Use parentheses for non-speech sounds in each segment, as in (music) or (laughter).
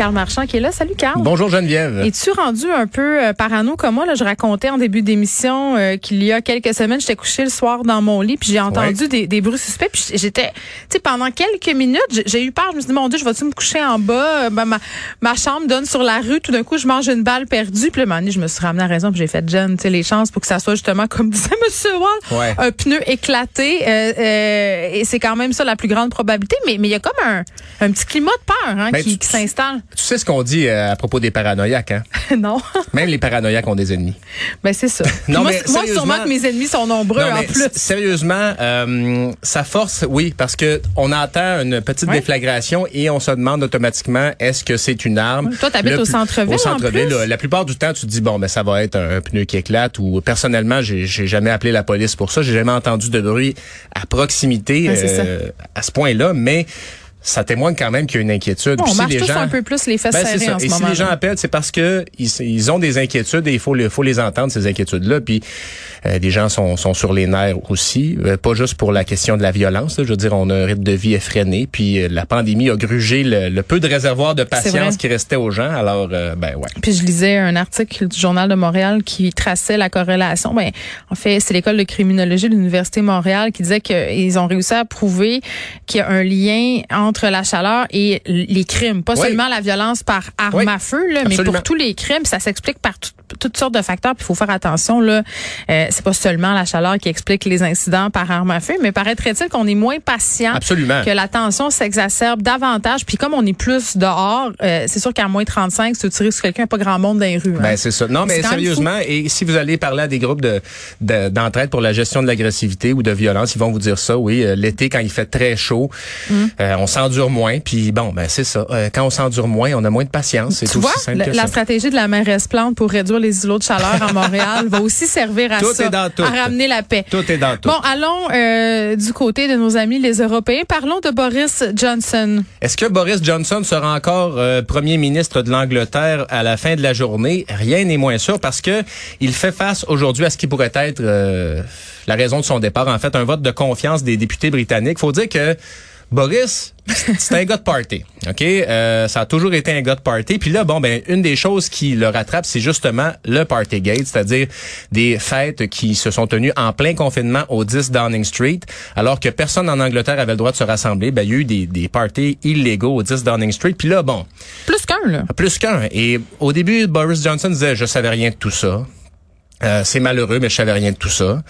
Carl Marchand qui est là. Salut Carl. Bonjour Geneviève. Es-tu rendu un peu euh, parano comme moi? Là, je racontais en début d'émission euh, qu'il y a quelques semaines, j'étais couché le soir dans mon lit, puis j'ai entendu des, des bruits suspects. Puis j'étais, tu sais, pendant quelques minutes, j'ai- eu peur. Je me suis dit, mon Dieu, je vais-tu me coucher en bas? Ben, ma, ma chambre donne sur la rue. Tout d'un coup, je mange une balle perdue. Puis donné, je me suis ramené à raison, puis j'ai fait, Jen, tu sais, les chances pour que ça soit justement, comme (laughs) disait Monsieur Wall, Ouais. un pneu éclaté. Euh, euh, et c'est quand même ça la plus grande probabilité. Mais mais il y a comme un, un petit climat de peur hein, Ben, qui s'installe. Tu sais ce qu'on dit euh, à propos des paranoïaques, hein? (laughs) non. (laughs) Même les paranoïaques ont des ennemis. Ben c'est ça. (laughs) Non, moi, mais moi, sûrement que mes ennemis sont nombreux Non, en plus. Sérieusement, euh, ça force, oui, parce que on entend une petite Ouais. déflagration et on se demande automatiquement est-ce que c'est une arme? Toi, t'habites au centre-ville, Au en centre-ville, la plupart du temps, tu te dis bon, ben ça va être un, un pneu qui éclate. Ou personnellement, j'ai jamais appelé la police pour ça. J'ai jamais entendu de bruit à proximité Ouais, euh, à ce point-là, mais ça témoigne quand même qu'il y a une inquiétude. Bon, Puis on si marche les tous gens- un peu plus les fesses Ben, serrées en ce Et si moment. les gens appellent, c'est parce que ils, ils ont des inquiétudes et il faut les, faut les entendre ces inquiétudes-là. Puis euh, les gens sont, sont sur les nerfs aussi, Euh, pas juste pour la question de la violence. là. Je veux dire, on a un rythme de vie effréné. Puis euh, la pandémie a grugé le, le peu de réservoir de patience qui restait aux gens. Alors, euh, ben ouais. Puis je lisais un article du Journal de Montréal qui traçait la corrélation. Ben, en fait, c'est l'école de criminologie de l'Université de Montréal qui disait qu'ils ont réussi à prouver qu'il y a un lien entre la chaleur et les crimes. Pas Oui. seulement la violence par arme Oui. à feu, là, mais pour tous les crimes. Ça s'explique par tout- toutes sortes de facteurs. Puis il faut faire attention. Là, euh, c'est pas seulement la chaleur qui explique les incidents par arme à feu, mais paraîtrait-il qu'on est moins patient Absolument. que la tension s'exacerbe davantage? Puis comme on est plus dehors, euh, c'est sûr qu'à moins 35, si tu tires sur quelqu'un, pas grand monde dans les rues. hein. Ben c'est ça. Non, mais sérieusement, et si vous allez parler à des groupes de de- d'entraide pour la gestion de l'agressivité ou de violence, ils vont vous dire ça. Oui, euh, l'été quand il fait très chaud, Mm. euh, on s'endure moins. Puis bon, ben c'est ça. Euh, quand on s'endure moins, on a moins de patience. C'est Tu aussi vois, simple la, que la ça. stratégie de la mairesse Plante pour réduire les îlots de chaleur à Montréal va aussi servir à Tout ça, est dans tout. à ramener la paix. Tout est dans tout. Bon, allons euh, du côté de nos amis les Européens. Parlons de Boris Johnson. Est-ce que Boris Johnson sera encore euh, premier ministre de l'Angleterre à la fin de la journée? Rien n'est moins sûr parce que il fait face aujourd'hui à ce qui pourrait être euh, la raison de son départ. En fait, un vote de confiance des députés britanniques. Faut dire que Boris, c'est un gars de party, ok? Euh, ça a toujours été un gars de party. Puis là, bon, ben une des choses qui le rattrape, c'est justement le Partygate, c'est-à-dire des fêtes qui se sont tenues en plein confinement au 10 Downing Street, alors que personne en Angleterre avait le droit de se rassembler. Ben il y a eu des, des parties illégaux au 10 Downing Street. Puis là, bon, Plus qu'un, là. plus qu'un. Et au début, Boris Johnson disait, je savais rien de tout ça. Euh, c'est malheureux, mais je savais rien de tout ça.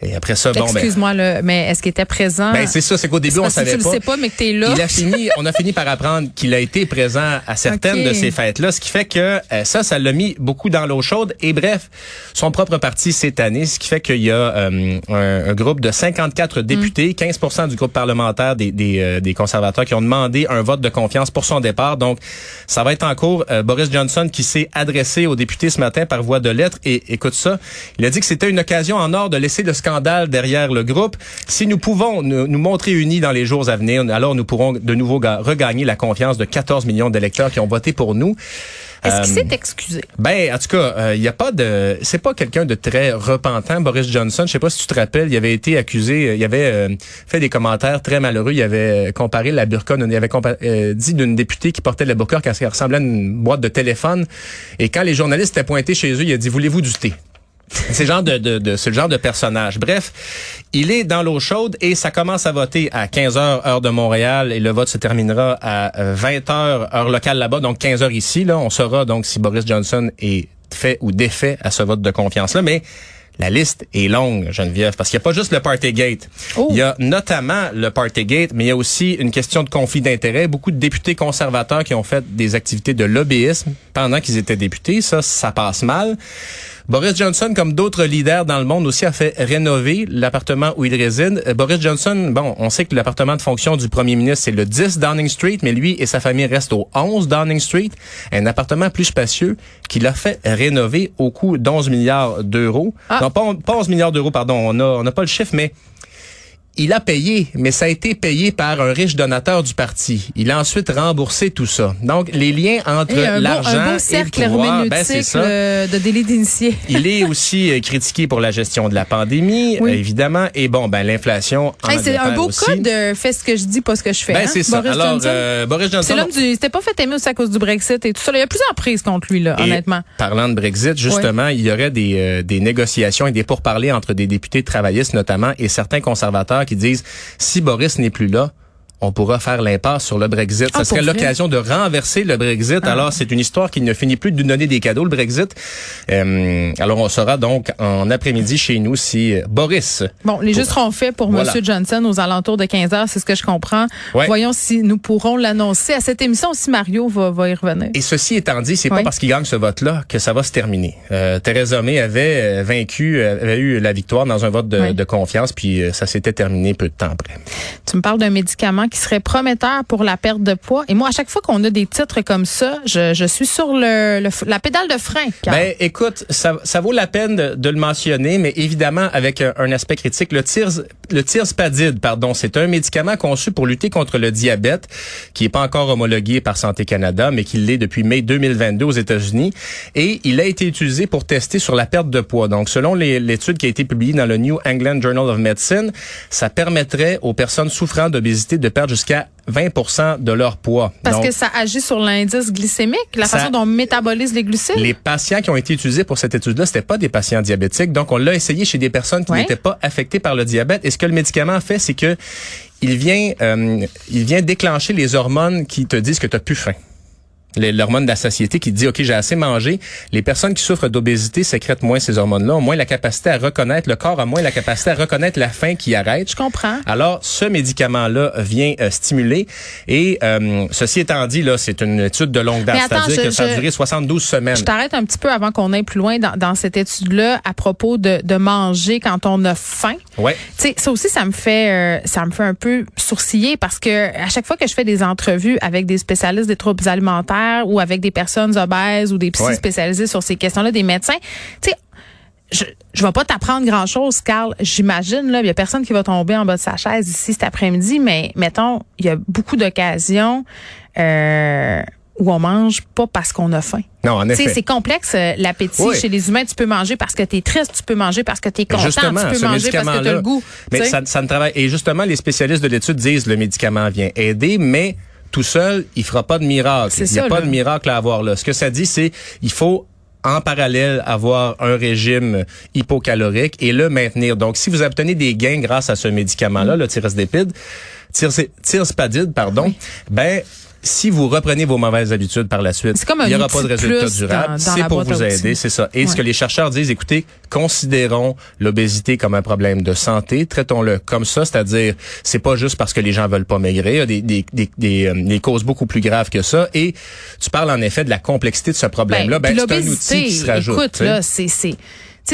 Et après ça, bon, ben, Excuse-moi, là, mais est-ce qu'il était présent? ben c'est ça, c'est qu'au début on savait tu pas. le sais pas, mais que t'es là. Il a fini, on a fini par apprendre qu'il a été présent à certaines de ces fêtes-là, ce qui fait que euh, ça, ça l'a mis beaucoup dans l'eau chaude. Et bref, son propre parti cette année, ce qui fait qu'il y a euh, un, un groupe de 54 députés, 15 du groupe parlementaire des, des, euh, des conservateurs qui ont demandé un vote de confiance pour son départ. Donc, ça va être en cours. Euh, Boris Johnson qui s'est adressé aux députés ce matin par voie de lettre. Et écoute ça, il a dit que c'était une occasion en or de laisser le scandale derrière le groupe. Si nous pouvons nous, nous montrer unis dans les jours à venir, alors nous pourrons de nouveau ga- regagner la confiance de 14 millions d'électeurs qui ont voté pour nous. Est-ce Euh, qu'il s'est excusé? Ben, en tout cas, il y a pas de, c'est pas quelqu'un de très repentant, Boris Johnson. Je sais pas si tu te rappelles, il avait été accusé, euh, il avait euh, fait des commentaires très malheureux. Il avait euh, comparé la burqa, il avait euh, dit d'une députée qui portait la burqa qu'elle ressemblait à une boîte de téléphone. Et quand les journalistes étaient pointés chez eux, il a dit voulez-vous du thé. (laughs) C'est le genre de, de, de- le genre de personnage. Bref, il est dans l'eau chaude et ça commence à voter à 15 heures heure de Montréal et le vote se terminera à euh, 20 heures heure locale là-bas, donc 15 heures ici. Là, on saura donc si Boris Johnson est fait ou défait à ce vote de confiance là, mais la liste est longue, Geneviève, parce qu'il n'y a pas juste le Partygate. Oh. Il y a notamment le Partygate, mais il y a aussi une question de conflit d'intérêts. Beaucoup de députés conservateurs qui ont fait des activités de lobbyisme pendant qu'ils étaient députés. Ça, ça passe mal. Boris Johnson, comme d'autres leaders dans le monde aussi, a fait rénover l'appartement où il réside. Euh, Boris Johnson, bon, on sait que l'appartement de fonction du premier ministre, c'est le 10 Downing Street, mais lui et sa famille restent au 11 Downing Street, un appartement plus spacieux qu'il a fait rénover au coût d'11 milliards d'euros. Ah. Non, pas, on- pas 11 milliards d'euros, pardon, on a on n'a pas le chiffre, mais il a payé, mais ça a été payé par un riche donateur du parti. Il a ensuite remboursé tout ça. Donc, les liens entre l'argent et le pouvoir, ben, c'est ça. de délit d'initié. (laughs) il est aussi euh, critiqué pour la gestion de la pandémie, évidemment. Et bon, ben l'inflation C'est un beau cas de fais ce que je dis, pas ce que je fais. Ben, hein, c'est ça. Alors, Johnson. Euh, Boris Johnson... C'est l'homme du... C'était pas fait aimer aussi à cause du Brexit et tout ça. Il y a plusieurs prises contre lui, là, honnêtement. Parlant de Brexit, justement, il y aurait des, euh, des négociations et des pourparlers entre des députés travaillistes, notamment, et certains conservateurs qui disent si Boris n'est plus là, on pourra faire l'impasse sur le Brexit. Ça ah, serait l'occasion de renverser le Brexit. Ah. Alors, c'est une histoire qui ne finit plus de nous donner des cadeaux, le Brexit. Euh, alors, on sera donc en après-midi chez nous si euh, Boris... Bon, les jeux seront faits pour M. Johnson aux alentours de 15 heures, c'est ce que je comprends. Voyons si nous pourrons l'annoncer. À cette émission aussi, Mario va, va y revenir. Et ceci étant dit, c'est pas parce qu'il gagne ce vote-là que ça va se terminer. Euh, Theresa May avait vaincu, avait eu la victoire dans un vote de, de confiance, puis ça s'était terminé peu de temps après. Tu me parles d'un médicament qui serait prometteur pour la perte de poids. Et moi, à chaque fois qu'on a des titres comme ça, je, suis sur le, la pédale de frein. Ben, écoute, ça, vaut la peine de, le mentionner, mais évidemment avec un, aspect critique. Le tir, le tirspadide, pardon, c'est un médicament conçu pour lutter contre le diabète, qui est pas encore homologué par Santé Canada, mais qui l'est depuis mai 2022 aux États-Unis. Et il a été utilisé pour tester sur la perte de poids. Donc, selon l'étude qui a été publiée dans le New England Journal of Medicine, ça permettrait aux personnes souffrant d'obésité de perdre jusqu'à 20 de leur poids. Parce que ça agit sur l'indice glycémique, la façon dont on métabolise les glucides? Les patients qui ont été utilisés pour cette étude-là, c'était pas des patients diabétiques. Donc, on l'a essayé chez des personnes qui n'étaient pas affectées par le diabète. Et ce que le médicament fait, c'est que il vient, euh, il vient déclencher les hormones qui te disent que tu as plus faim l'hormone de la satiété qui dit OK, j'ai assez mangé. Les personnes qui souffrent d'obésité sécrètent moins ces hormones-là, ont moins la capacité à reconnaître le corps a moins la capacité à reconnaître la faim qui arrête. Je comprends. Alors ce médicament-là vient euh, stimuler et euh, ceci étant dit là, c'est une étude de longue date, c'est-à-dire que ça a duré 72 semaines. Je t'arrête un petit peu avant qu'on aille plus loin dans, dans cette étude-là à propos de, de, manger quand on a faim. Ouais. Tu sais, ça aussi ça me fait euh, ça me fait un peu sourciller parce que à chaque fois que je fais des entrevues avec des spécialistes des troubles alimentaires ou avec des personnes obèses ou des psy spécialisés sur ces questions-là, des médecins. Tu sais, je, je vais pas t'apprendre grand chose, Carl. J'imagine, là, il y a personne qui va tomber en bas de sa chaise ici cet après-midi, mais mettons, il y a beaucoup d'occasions euh, où on mange pas parce qu'on a faim. Non, en effet. C'est complexe, euh, l'appétit chez les humains. Tu peux manger parce que tu es triste, tu peux manger parce que tu es content, justement, tu peux manger parce que tu as le goût. Mais ça, ça ne travaille. Et justement, les spécialistes de l'étude disent le médicament vient aider, mais tout seul, il fera pas de miracle. Il n'y a pas de miracle à avoir là. Ce que ça dit, c'est il faut en parallèle avoir un régime hypocalorique et le maintenir. Donc, si vous obtenez des gains grâce à ce médicament-là, le tirsdépide, tirspadide, pardon, ben si vous reprenez vos mauvaises habitudes par la suite, il n'y aura pas de résultat durable. C'est pour vous aider, c'est ça. Et ce que les chercheurs disent, écoutez, considérons l'obésité comme un problème de santé, traitons-le comme ça, c'est-à-dire c'est pas juste parce que les gens veulent pas maigrir, il y a des, des, des, des, euh, causes beaucoup plus graves que ça. Et tu parles en effet de la complexité de ce problème-là. Ben, ben c'est un outil qui se rajoute. Écoute, là, c'est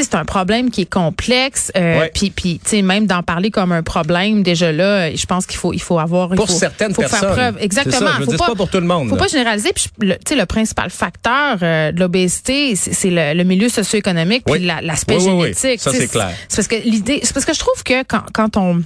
c'est un problème qui est complexe. Euh, Puis, puis tu sais, même d'en parler comme un problème, déjà là, je pense qu'il faut, il faut avoir. Pour faut, certaines faut personnes. Faire preuve. Exactement. Ça, je faut pas, pas, pour tout le monde. Faut pas généraliser. Puis, tu sais, le principal facteur euh, de l'obésité, c'est le, le, milieu socio-économique puis l'aspect génétique. Ça, c'est clair. C'est parce que l'idée, c'est parce que je trouve que quand, quand on,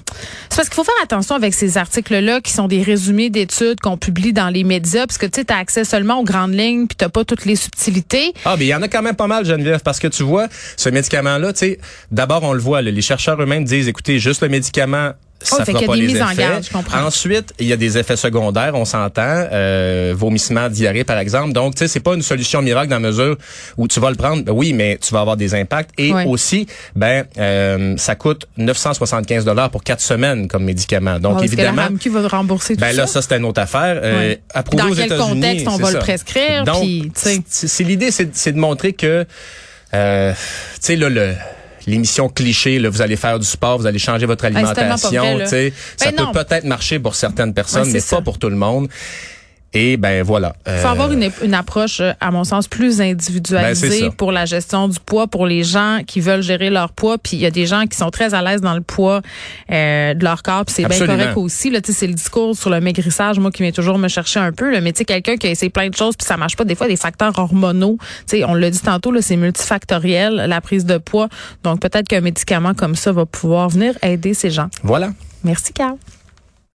c'est parce qu'il faut faire attention avec ces articles-là qui sont des résumés d'études qu'on publie dans les médias, parce que tu sais, as accès seulement aux grandes lignes puis t'as pas toutes les subtilités. Ah, mais il y en a quand même pas mal, Geneviève, parce que tu vois, ce médicament-là, tu sais, d'abord, on le voit, les chercheurs eux-mêmes disent, écoutez, juste le médicament ça oh, fera pas les effets. Ensuite, il y a des effets secondaires, on s'entend, euh, vomissement, diarrhée par exemple. Donc, tu sais, c'est pas une solution miracle dans la mesure où tu vas le prendre, ben oui, mais tu vas avoir des impacts. Et aussi, ben, euh, ça coûte 975 dollars pour quatre semaines comme médicament. Donc, évidemment, que la va rembourser tout ben là, ça, c'est une autre affaire. Euh, dans quel contexte on va le prescrire Donc, c'est l'idée, c'est de montrer que, euh, tu sais, là, le l'émission cliché, là, vous allez faire du sport, vous allez changer votre alimentation. sais ça ben peut peut-être marcher pour certaines personnes, mais pas pour tout le monde. Et ben voilà. Il faut avoir une, une, approche, euh, à mon sens, plus individualisée ben, pour la gestion du poids, pour les gens qui veulent gérer leur poids. Puis il y a des gens qui sont très à l'aise dans le poids euh, de leur corps. Puis c'est bien correct aussi. Là, c'est le discours sur le maigrissage, moi, qui vient toujours me chercher un peu. Là. Mais tu sais, quelqu'un qui a essayé plein de choses, puis ça marche pas. Des fois, des facteurs hormonaux. Tu sais, on l'a dit tantôt, là, c'est multifactoriel, la prise de poids. Donc peut-être qu'un médicament comme ça va pouvoir venir aider ces gens. Voilà. Merci, Carl.